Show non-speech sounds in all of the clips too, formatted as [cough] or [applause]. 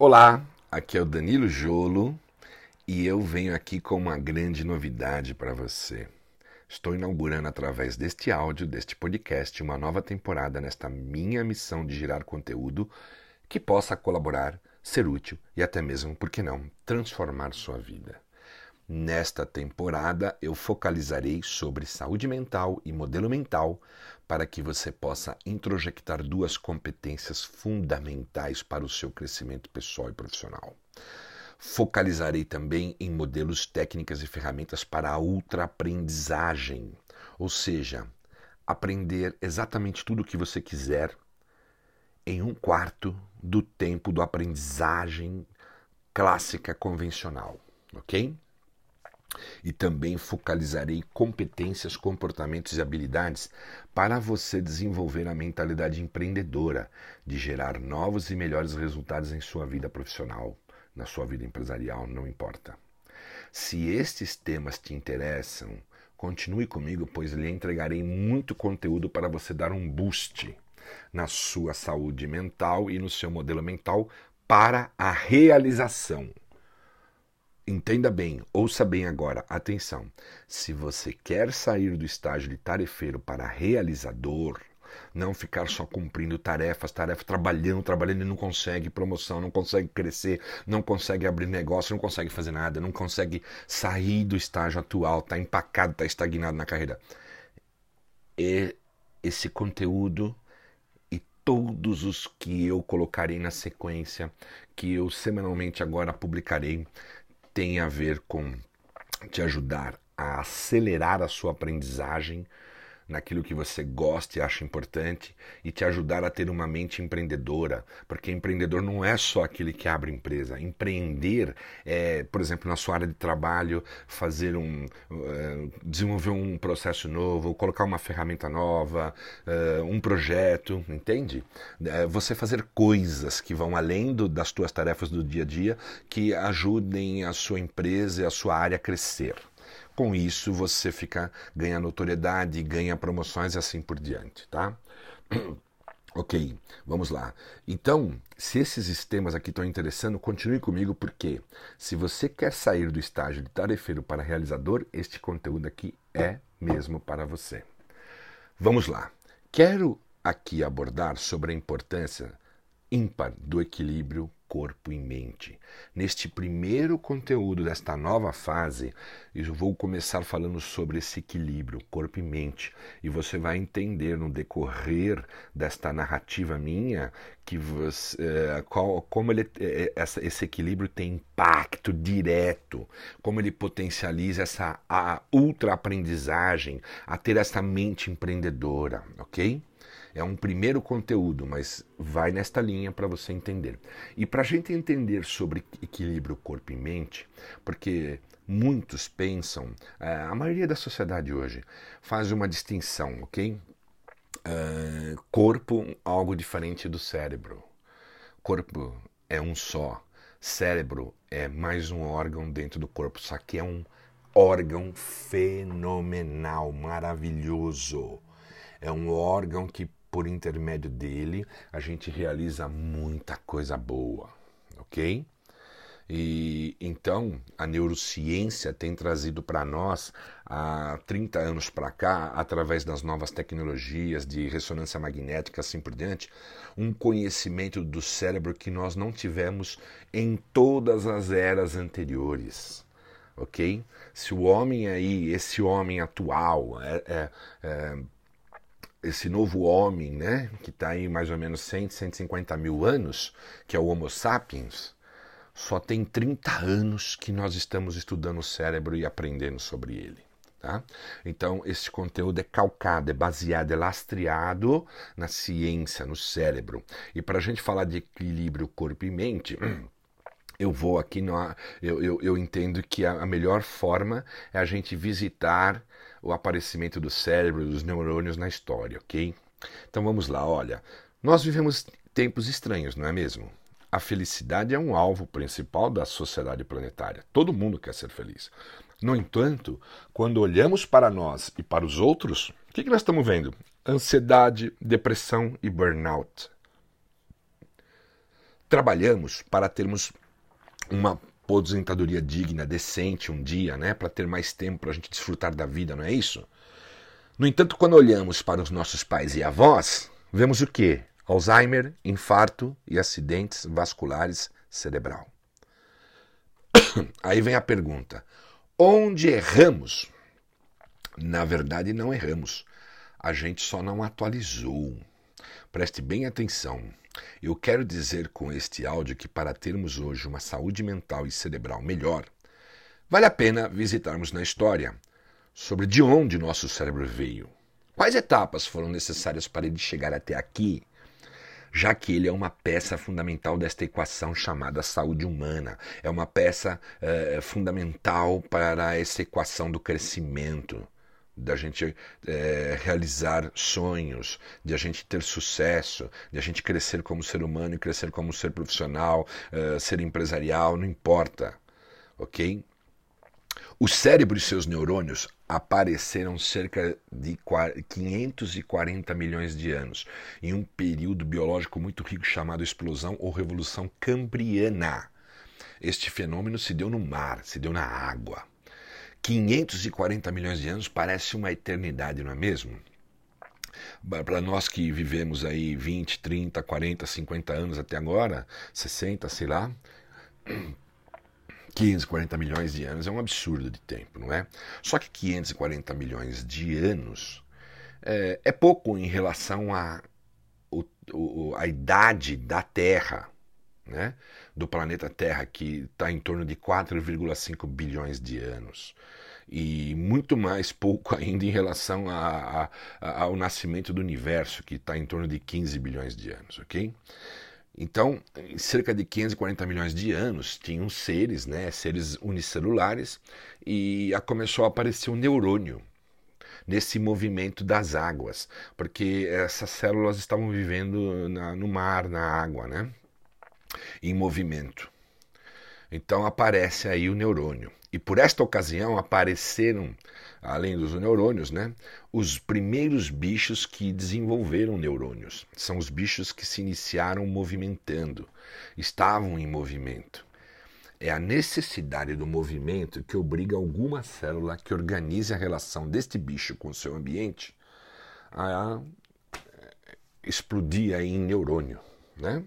Olá, aqui é o Danilo Jolo e eu venho aqui com uma grande novidade para você. Estou inaugurando através deste áudio, deste podcast, uma nova temporada nesta minha missão de gerar conteúdo que possa colaborar, ser útil e até mesmo, por que não, transformar sua vida. Nesta temporada, eu focalizarei sobre saúde mental e modelo mental para que você possa introjectar duas competências fundamentais para o seu crescimento pessoal e profissional. Focalizarei também em modelos, técnicas e ferramentas para a ultraaprendizagem, ou seja, aprender exatamente tudo o que você quiser em um quarto do tempo da aprendizagem clássica convencional, ok? E também focalizarei competências, comportamentos e habilidades para você desenvolver a mentalidade empreendedora de gerar novos e melhores resultados em sua vida profissional, na sua vida empresarial, não importa. Se estes temas te interessam, continue comigo, pois lhe entregarei muito conteúdo para você dar um boost na sua saúde mental e no seu modelo mental para a realização Entenda bem, ouça bem agora, atenção. Se você quer sair do estágio de tarefeiro para realizador, não ficar só cumprindo tarefas, tarefas, trabalhando, trabalhando e não consegue promoção, não consegue crescer, não consegue abrir negócio, não consegue fazer nada, não consegue sair do estágio atual, está empacado, está estagnado na carreira. E esse conteúdo e todos os que eu colocarei na sequência, que eu semanalmente agora publicarei, tem a ver com te ajudar a acelerar a sua aprendizagem naquilo que você gosta e acha importante e te ajudar a ter uma mente empreendedora, porque empreendedor não é só aquele que abre empresa. Empreender é, por exemplo, na sua área de trabalho, fazer um uh, desenvolver um processo novo, colocar uma ferramenta nova, uh, um projeto, entende? Uh, você fazer coisas que vão além do, das tuas tarefas do dia a dia que ajudem a sua empresa e a sua área a crescer. Com isso, você fica ganha notoriedade, ganha promoções e assim por diante, tá? [clears throat] Ok, vamos lá. Então, se esses sistemas aqui estão interessando, continue comigo, porque se você quer sair do estágio de tarefeiro para realizador, este conteúdo aqui é mesmo para você. Vamos lá. Quero aqui abordar sobre a importância ímpar do equilíbrio corpo e mente. Neste primeiro conteúdo desta nova fase, eu vou começar falando sobre esse equilíbrio corpo e mente, e você vai entender no decorrer desta narrativa minha que você, é, qual, como ele, é, essa, esse equilíbrio tem impacto direto, como ele potencializa essa ultra aprendizagem, a ter essa mente empreendedora, ok? É um primeiro conteúdo, mas vai nesta linha para você entender. E para a gente entender sobre equilíbrio corpo e mente, porque muitos pensam, eh, a maioria da sociedade hoje faz uma distinção, ok? Uh, corpo, algo diferente do cérebro. Corpo é um só, cérebro é mais um órgão dentro do corpo, só que é um órgão fenomenal, maravilhoso. É um órgão que por intermédio dele, a gente realiza muita coisa boa, ok? E então a neurociência tem trazido para nós há 30 anos para cá, através das novas tecnologias de ressonância magnética assim por diante, um conhecimento do cérebro que nós não tivemos em todas as eras anteriores. Ok? Se o homem aí, esse homem atual, é, é, é esse novo homem, né, que está aí mais ou menos 100, 150 mil anos, que é o Homo sapiens, só tem 30 anos que nós estamos estudando o cérebro e aprendendo sobre ele. Tá? Então, esse conteúdo é calcado, é baseado, é lastreado na ciência, no cérebro. E para a gente falar de equilíbrio corpo e mente, [clears throat] eu vou aqui, no, eu, eu, eu entendo que a, a melhor forma é a gente visitar o aparecimento do cérebro, dos neurônios na história, ok? Então vamos lá, olha. Nós vivemos tempos estranhos, não é mesmo? A felicidade é um alvo principal da sociedade planetária. Todo mundo quer ser feliz. No entanto, quando olhamos para nós e para os outros, o que, que nós estamos vendo? Ansiedade, depressão e burnout. trabalhamos para termos uma aposentadoria digna, decente um dia, né? Para ter mais tempo para a gente desfrutar da vida, não é isso? No entanto, quando olhamos para os nossos pais e avós, vemos o quê? Alzheimer, infarto e acidentes vasculares cerebral. [coughs] Aí vem a pergunta: onde erramos? Na verdade, não erramos. A gente só não atualizou. Preste bem atenção. Eu quero dizer com este áudio que para termos hoje uma saúde mental e cerebral melhor, vale a pena visitarmos na história sobre de onde nosso cérebro veio. Quais etapas foram necessárias para ele chegar até aqui? Já que ele é uma peça fundamental desta equação chamada saúde humana, é uma peça é, fundamental para essa equação do crescimento, da gente é, realizar sonhos, de a gente ter sucesso, de a gente crescer como ser humano e crescer como ser profissional, é, ser empresarial, não importa, ok? O cérebro e seus neurônios apareceram cerca de 540 milhões de anos, em um período biológico muito rico chamado explosão ou revolução cambriana. Este fenômeno se deu no mar, se deu na água. 540 milhões de anos parece uma eternidade, não é mesmo? Para nós que vivemos aí 20, 30, 40, 50 anos até agora, 60, sei lá, 540 milhões de anos é um absurdo de tempo, não é? Só que 540 milhões de anos é, é pouco em relação à a, a idade da Terra, né? do planeta Terra, que está em torno de 4,5 bilhões de anos. E muito mais pouco [laughs] ainda em relação a, a, ao nascimento do universo, que está em torno de 15 bilhões de anos, ok? Então, em cerca de 540 milhões de anos, tinham seres, né, seres unicelulares, e começou a aparecer um neurônio nesse movimento das águas, porque essas células estavam vivendo na, no mar, na água, né, em movimento. Então aparece aí o neurônio. E por esta ocasião apareceram, além dos neurônios, né, os primeiros bichos que desenvolveram neurônios. São os bichos que se iniciaram movimentando, estavam em movimento. É a necessidade do movimento que obriga alguma célula que organize a relação deste bicho com o seu ambiente a explodir em neurônio, né?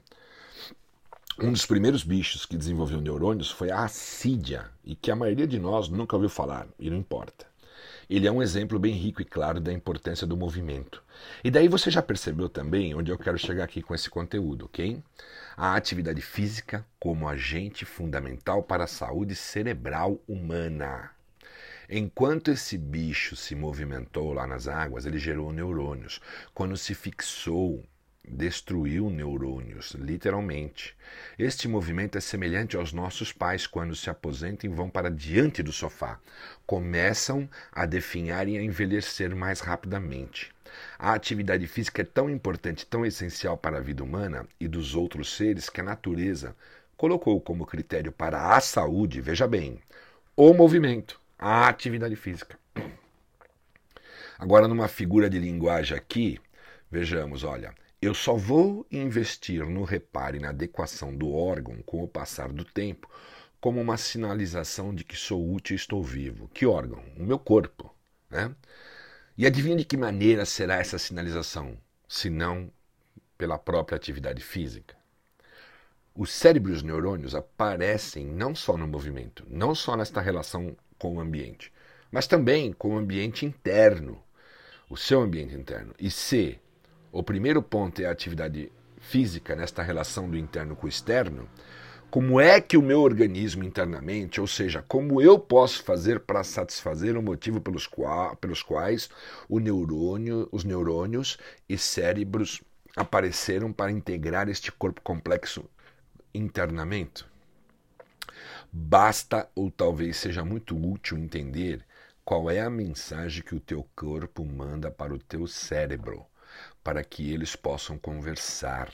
Um dos primeiros bichos que desenvolveu neurônios foi a assídia, e que a maioria de nós nunca ouviu falar, e não importa. Ele é um exemplo bem rico e claro da importância do movimento. E daí você já percebeu também onde eu quero chegar aqui com esse conteúdo, ok? A atividade física como agente fundamental para a saúde cerebral humana. Enquanto esse bicho se movimentou lá nas águas, ele gerou neurônios. Quando se fixou destruiu neurônios, literalmente. Este movimento é semelhante aos nossos pais quando se aposentam e vão para diante do sofá. Começam a definhar e a envelhecer mais rapidamente. A atividade física é tão importante, tão essencial para a vida humana e dos outros seres que a natureza colocou como critério para a saúde, veja bem, o movimento, a atividade física. Agora, numa figura de linguagem aqui, vejamos, olha, eu só vou investir no reparo e na adequação do órgão com o passar do tempo como uma sinalização de que sou útil e estou vivo. Que órgão? O meu corpo. Né? E adivinha de que maneira será essa sinalização, se não pela própria atividade física? O cérebro e os neurônios aparecem não só no movimento, não só nesta relação com o ambiente, mas também com o ambiente interno, o seu ambiente interno. E se o primeiro ponto é a atividade física nesta relação do interno com o externo. Como é que o meu organismo internamente, ou seja, como eu posso fazer para satisfazer o motivo pelos, qua, pelos quais o neurônio, os neurônios e cérebros apareceram para integrar este corpo complexo internamente? Basta ou talvez seja muito útil entender qual é a mensagem que o teu corpo manda para o teu cérebro para que eles possam conversar.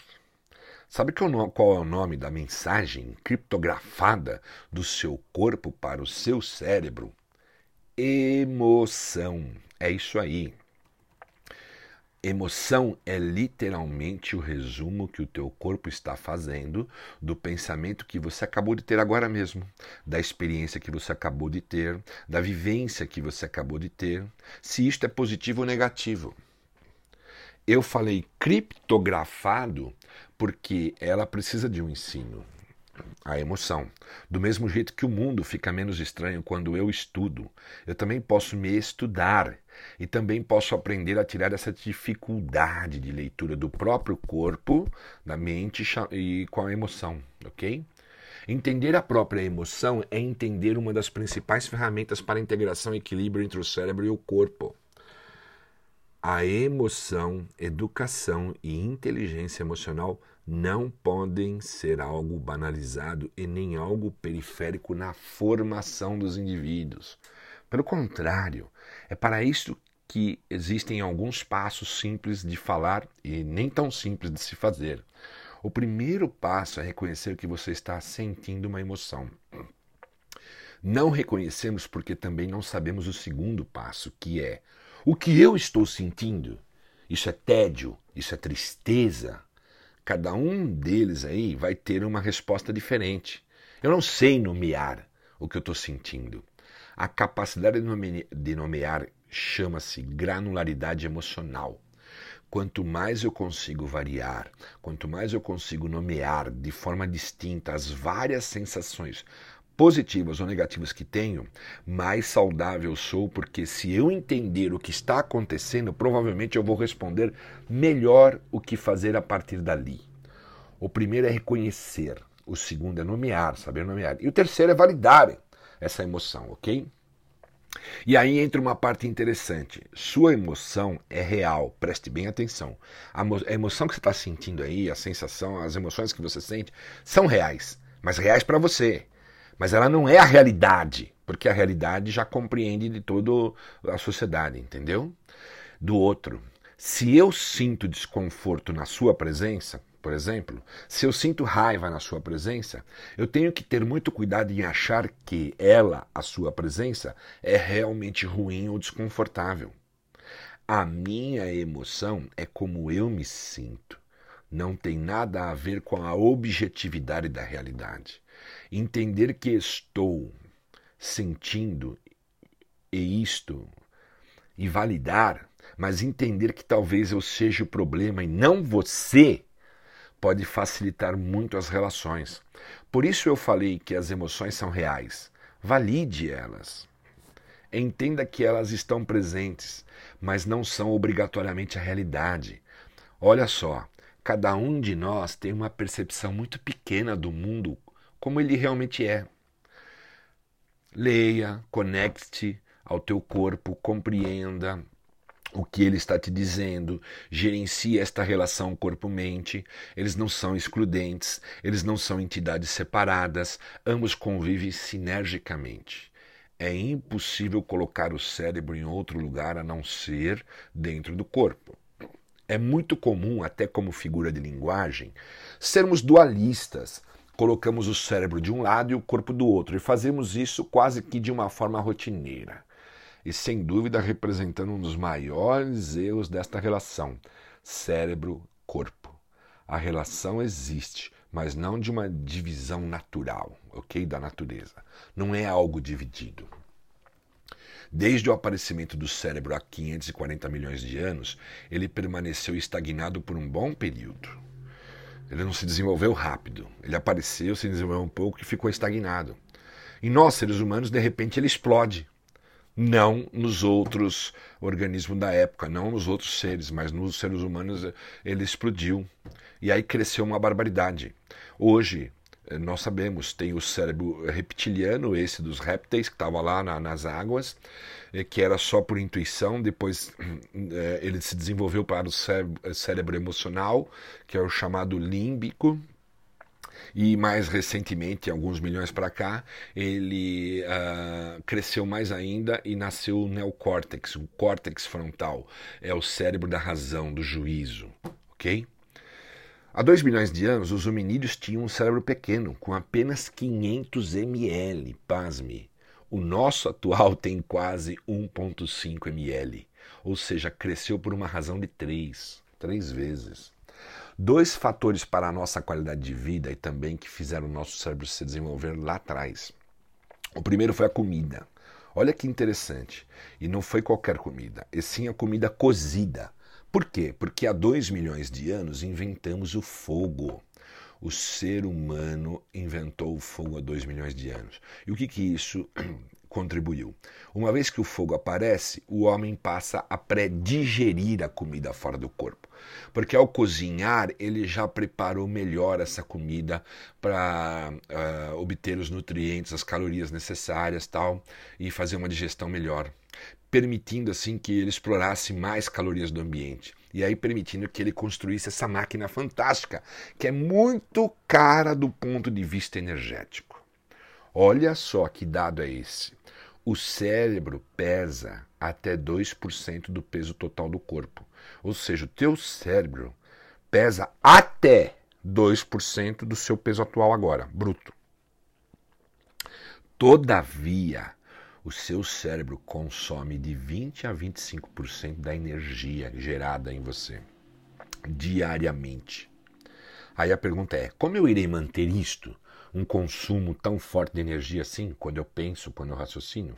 Sabe qual é o nome da mensagem criptografada do seu corpo para o seu cérebro? Emoção. É isso aí. Emoção é literalmente o resumo que o teu corpo está fazendo do pensamento que você acabou de ter agora mesmo, da experiência que você acabou de ter, da vivência que você acabou de ter, se isto é positivo ou negativo. Eu falei criptografado porque ela precisa de um ensino a emoção. Do mesmo jeito que o mundo fica menos estranho quando eu estudo, eu também posso me estudar e também posso aprender a tirar essa dificuldade de leitura do próprio corpo, da mente e com a emoção, ok? Entender a própria emoção é entender uma das principais ferramentas para a integração e equilíbrio entre o cérebro e o corpo. A emoção, educação e inteligência emocional não podem ser algo banalizado e nem algo periférico na formação dos indivíduos. Pelo contrário, é para isso que existem alguns passos simples de falar e nem tão simples de se fazer. O primeiro passo é reconhecer que você está sentindo uma emoção. Não reconhecemos porque também não sabemos o segundo passo, que é o que eu estou sentindo. Isso é tédio, isso é tristeza, Cada um deles aí vai ter uma resposta diferente. Eu não sei nomear o que eu estou sentindo. A capacidade de nomear chama-se granularidade emocional. Quanto mais eu consigo variar, quanto mais eu consigo nomear de forma distinta as várias sensações positivas ou negativas que tenho, mais saudável sou, porque se eu entender o que está acontecendo, provavelmente eu vou responder melhor o que fazer a partir dali. O primeiro é reconhecer, o segundo é nomear, saber nomear, e o terceiro é validar essa emoção, ok? E aí entra uma parte interessante. Sua emoção é real, preste bem atenção. A, emoção que você está sentindo aí, a sensação, as emoções que você sente, são reais, mas reais para você mas ela não é a realidade, porque a realidade já compreende de toda a sociedade, entendeu? Do outro. Se eu sinto desconforto na sua presença, por exemplo, se eu sinto raiva na sua presença, eu tenho que ter muito cuidado em achar que ela, a sua presença, é realmente ruim ou desconfortável. A minha emoção é como eu me sinto. Não tem nada a ver com a objetividade da realidade. Entender que estou sentindo e isto e validar, mas entender que talvez eu seja o problema e não você, pode facilitar muito as relações. Por isso eu falei que as emoções são reais. Valide elas. Entenda que elas estão presentes, mas não são obrigatoriamente a realidade. Olha só, cada um de nós tem uma percepção muito pequena do mundo como ele realmente é. Leia, conecte ao teu corpo, compreenda o que ele está te dizendo, gerencie esta relação corpo-mente. Eles não são excludentes, eles não são entidades separadas, ambos convivem sinergicamente. É impossível colocar o cérebro em outro lugar a não ser dentro do corpo. É muito comum, até como figura de linguagem, sermos dualistas, colocamos o cérebro de um lado e o corpo do outro, e fazemos isso quase que de uma forma rotineira. E sem dúvida representando um dos maiores erros desta relação: cérebro-corpo. A relação existe, mas não de uma divisão natural, ok? Da natureza. Não é algo dividido. Desde o aparecimento do cérebro há 540 milhões de anos, ele permaneceu estagnado por um bom período. Ele não se desenvolveu rápido. Ele apareceu, se desenvolveu um pouco e ficou estagnado. Em nós, seres humanos, de repente ele explode. Não nos outros organismos da época, não nos outros seres, mas nos seres humanos ele explodiu. E aí cresceu uma barbaridade. Hoje, nós sabemos, tem o cérebro reptiliano, esse dos répteis, que estava lá na, nas águas, eh, que era só por intuição, depois [clears throat] eh, ele se desenvolveu para o cérebro, cérebro emocional, que é o chamado límbico, e mais recentemente, alguns milhões para cá, ele uh, cresceu mais ainda e nasceu o neocórtex, o córtex frontal, é o cérebro da razão, do juízo, ok? Há 2 bilhões de anos, os hominídeos tinham um cérebro pequeno, com apenas 500 ml, pasme. O nosso atual tem quase 1,5 ml. Ou seja, cresceu por uma razão de três, três vezes. Dois fatores para a nossa qualidade de vida e também que fizeram o nosso cérebro se desenvolver lá atrás. O primeiro foi a comida. Olha que interessante. E não foi qualquer comida, e sim a comida cozida. Por quê? Porque há dois milhões de anos inventamos o fogo. O ser humano inventou o fogo há dois milhões de anos. E o que, que isso contribuiu. Uma vez que o fogo aparece, o homem passa a pré-digerir a comida fora do corpo. Porque ao cozinhar, ele já preparou melhor essa comida para uh, ah, obter os nutrientes, as calorias necessárias tal, e fazer uma digestão melhor. Permitindo assim que ele explorasse mais calorias do ambiente. E aí permitindo que ele construísse essa máquina fantástica, que é muito cara do ponto de vista energético. Olha só que dado é esse. O cérebro pesa até 2% do peso total do corpo. Ou seja, o teu cérebro pesa até 2% do seu peso atual agora, bruto. Todavia, o seu cérebro consome de 20 a 25% da energia gerada em você diariamente. Aí a pergunta é: como eu irei manter isto? Um consumo tão forte de energia assim quando eu penso, quando eu raciocino?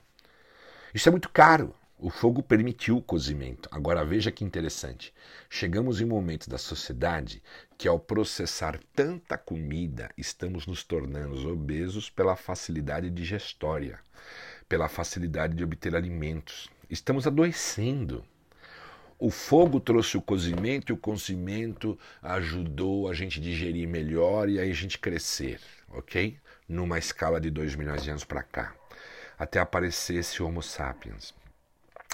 Isso é muito caro. O fogo permitiu o cozimento. Agora veja que interessante. Chegamos em momentos da sociedade que, ao processar tanta comida, estamos nos tornando obesos pela facilidade digestória, pela facilidade de obter alimentos. Estamos adoecendo. O fogo trouxe o cozimento e o cozimento ajudou a gente digerir melhor e aí a gente crescer ok? Numa escala de 2 milhões de anos para cá, até aparecer esse Homo sapiens.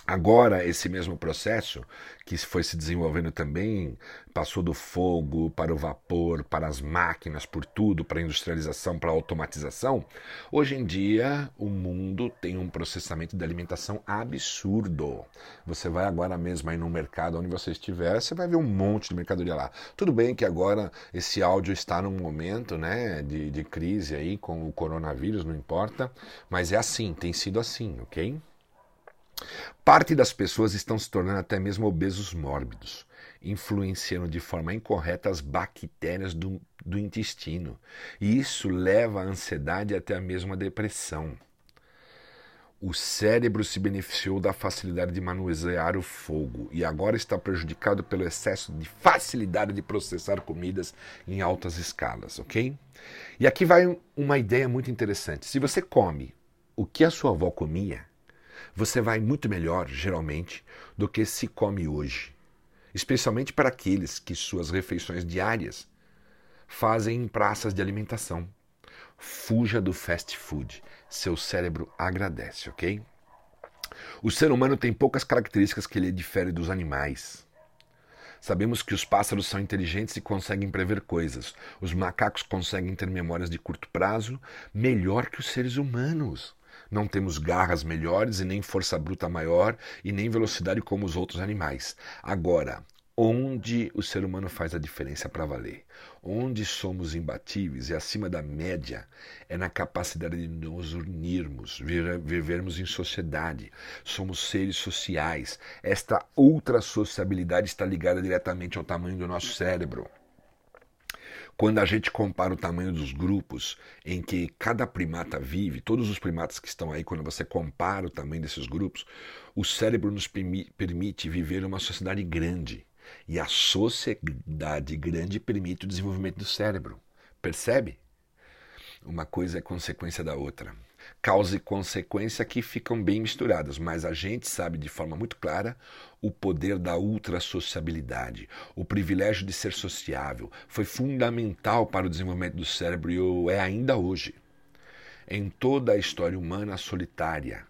Agora, esse mesmo processo, que foi se desenvolvendo também, passou do fogo para o vapor, para as máquinas, por tudo, para a industrialização, para a automatização. Hoje em dia, o mundo tem um processamento de alimentação absurdo. Você vai agora mesmo aí no mercado, onde você estiver, você vai ver um monte de mercadoria lá. Tudo bem que agora esse áudio está num momento né, de, de crise aí com o coronavírus, não importa, mas é assim, tem sido assim, ok? Parte das pessoas estão se tornando até mesmo obesos mórbidos, influenciando de forma incorreta as bactérias do, do intestino. E isso leva à ansiedade e até a mesma depressão. O cérebro se beneficiou da facilidade de manusear o fogo e agora está prejudicado pelo excesso de facilidade de processar comidas em altas escalas, ok? E aqui vai uma ideia muito interessante. Se você come o que a sua avó comia, você vai muito melhor, geralmente, do que se come hoje. Especialmente para aqueles que suas refeições diárias fazem em praças de alimentação. Fuja do fast food. Seu cérebro agradece, ok? O ser humano tem poucas características que ele difere dos animais. Sabemos que os pássaros são inteligentes e conseguem prever coisas. Os macacos conseguem ter memórias de curto prazo melhor que os seres humanos. Não temos garras melhores e nem força bruta maior e nem velocidade como os outros animais. Agora, onde o ser humano faz a diferença para valer, onde somos imbatíveis e acima da média, é na capacidade de nos unirmos, vivermos em sociedade. Somos seres sociais. Esta outra sociabilidade está ligada diretamente ao tamanho do nosso cérebro. Quando a gente compara o tamanho dos grupos em que cada primata vive, todos os primatas que estão aí, quando você compara o tamanho desses grupos, o cérebro nos permite viver uma sociedade grande. E a sociedade grande permite o desenvolvimento do cérebro. Percebe? Uma coisa é consequência da outra causa e consequência que ficam bem misturadas, mas a gente sabe de forma muito clara o poder da ultrassociabilidade. O privilégio de ser sociável foi fundamental para o desenvolvimento do cérebro e é ainda hoje. Em toda a história humana solitária,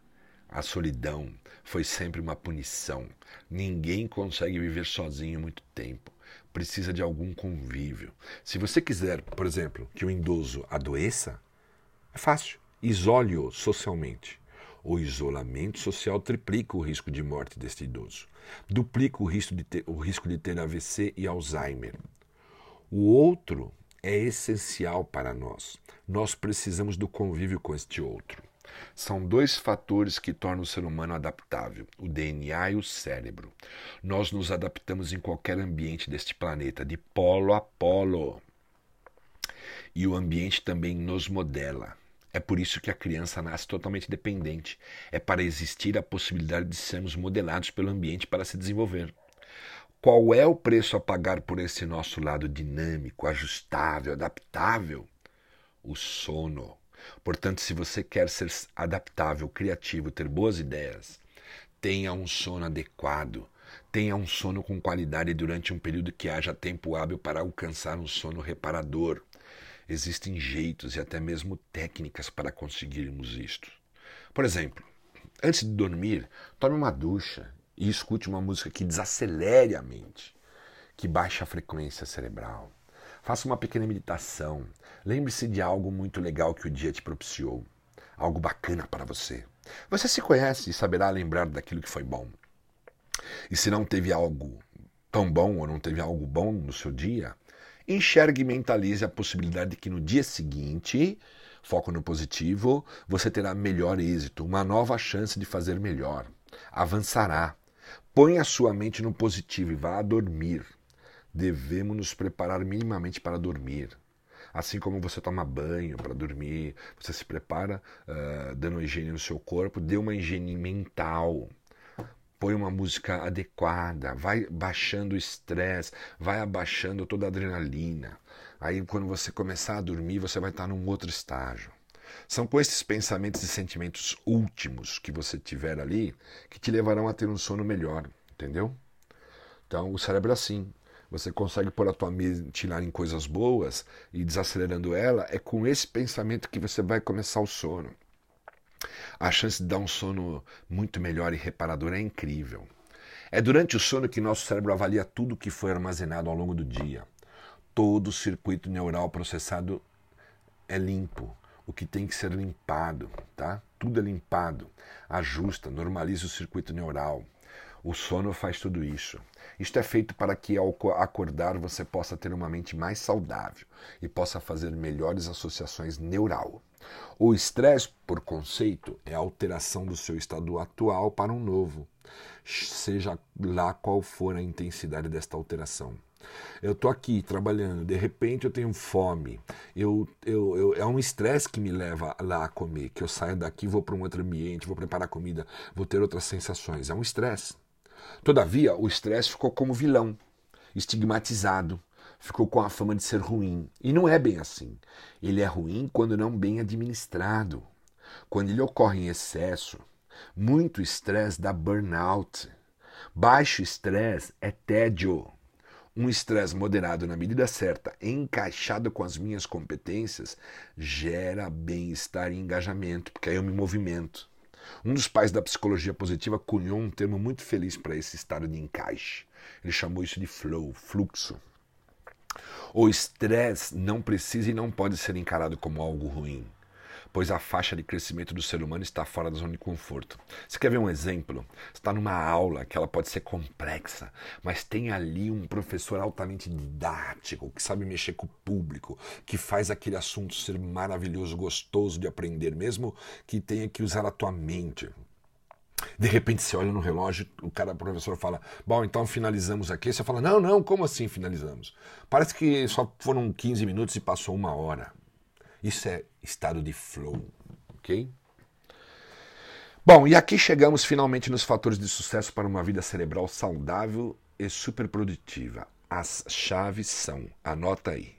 a solidão foi sempre uma punição. Ninguém consegue viver sozinho muito tempo. Precisa de algum convívio. Se você quiser, por exemplo, que o idoso adoeça, é fácil Isole-o socialmente. O isolamento social triplica o risco de morte deste idoso, duplica o risco de ter, o risco de ter AVC e Alzheimer. O outro é essencial para nós. Nós precisamos do convívio com este outro. São dois fatores que tornam o ser humano adaptável: o DNA e o cérebro. Nós nos adaptamos em qualquer ambiente deste planeta, de polo a polo. E o ambiente também nos modela. É por isso que a criança nasce totalmente dependente. É para existir a possibilidade de sermos modelados pelo ambiente para se desenvolver. Qual é o preço a pagar por esse nosso lado dinâmico, ajustável, adaptável? O sono. Portanto, se você quer ser adaptável, criativo, ter boas ideias, tenha um sono adequado. Tenha um sono com qualidade durante um período que haja tempo hábil para alcançar um sono reparador. Existem jeitos e até mesmo técnicas para conseguirmos isto. Por exemplo, antes de dormir, tome uma ducha e escute uma música que desacelere a mente, que baixe a frequência cerebral. Faça uma pequena meditação. Lembre-se de algo muito legal que o dia te propiciou. Algo bacana para você. Você se conhece e saberá lembrar daquilo que foi bom. E se não teve algo tão bom ou não teve algo bom no seu dia, enxergue e mentalize a possibilidade de que no dia seguinte, foco no positivo, você terá melhor êxito, uma nova chance de fazer melhor. Avançará. Põe a sua mente no positivo e vá dormir devemos nos preparar minimamente para dormir. Assim como você toma banho para dormir, você se prepara uh, dando higiene no seu corpo, dê uma higiene mental. Põe uma música adequada, vai baixando o estresse, vai abaixando toda a adrenalina. Aí, quando você começar a dormir, você vai estar num outro estágio. São com esses pensamentos e sentimentos últimos que você tiver ali que te levarão a ter um sono melhor, entendeu? Então, o cérebro é assim. Você consegue pôr a tua mente lá em coisas boas e desacelerando ela, é com esse pensamento que você vai começar o sono. A chance de dar um sono muito melhor e reparador é incrível. É durante o sono que nosso cérebro avalia tudo que foi armazenado ao longo do dia. Todo o circuito neural processado é limpo, o que tem que ser limpado, tá? Tudo é limpado. Ajusta, normaliza o circuito neural. O sono faz tudo isso. Isto é feito para que ao acordar você possa ter uma mente mais saudável e possa fazer melhores associações neural. O estresse, por conceito, é a alteração do seu estado atual para um novo, seja lá qual for a intensidade desta alteração. Eu estou aqui trabalhando, de repente eu tenho fome. Eu, eu, eu é um estresse que me leva lá a comer, que eu saio daqui, vou para um outro ambiente, vou preparar comida, vou ter outras sensações. É um estresse. Todavia, o estresse ficou como vilão, estigmatizado, ficou com a fama de ser ruim. E não é bem assim. Ele é ruim quando não bem administrado, quando ele ocorre em excesso. Muito estresse dá burnout. Baixo estresse é tédio. Um estresse moderado na medida certa, encaixado com as minhas competências, gera bem-estar e engajamento, porque aí eu me movimento. Um dos pais da psicologia positiva cunhou um termo muito feliz para esse estado de encaixe. Ele chamou isso de flow, fluxo. O estresse não precisa e não pode ser encarado como algo ruim, pois a faixa de crescimento do ser humano está fora da zona de conforto. Você quer ver um exemplo? Você está numa aula que ela pode ser complexa, mas tem ali um professor altamente didático, que sabe mexer com o público, que faz aquele assunto ser maravilhoso, gostoso de aprender, mesmo que tenha que usar a tua mente. De repente você olha no relógio, o cara, o professor fala: Bom, então finalizamos aqui. Você fala: Não, não, como assim finalizamos? Parece que só foram 15 minutos e passou uma hora. Isso é estado de flow, ok? Bom, e aqui chegamos finalmente nos fatores de sucesso para uma vida cerebral saudável e superprodutiva. As chaves são, anota aí,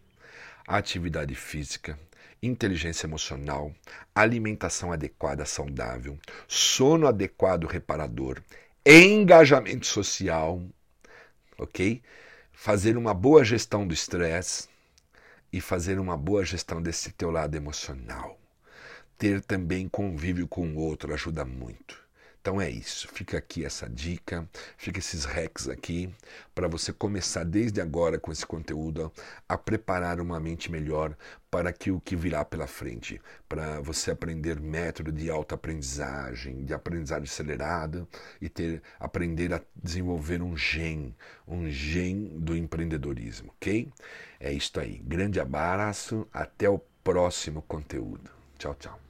atividade física, inteligência emocional, alimentação adequada, saudável, sono adequado, reparador, engajamento social, ok? Fazer uma boa gestão do estresse, e fazer uma boa gestão desse teu lado emocional. Ter também convívio com o outro ajuda muito. Então é isso. Fica aqui essa dica, fica esses hacks aqui para você começar desde agora com esse conteúdo a preparar uma mente melhor para que o que virá pela frente, para você aprender método de autoaprendizagem, de aprendizagem acelerada e ter aprender a desenvolver um gen, um gen do empreendedorismo, OK? É isso aí. Grande abraço, até o próximo conteúdo. Tchau, tchau.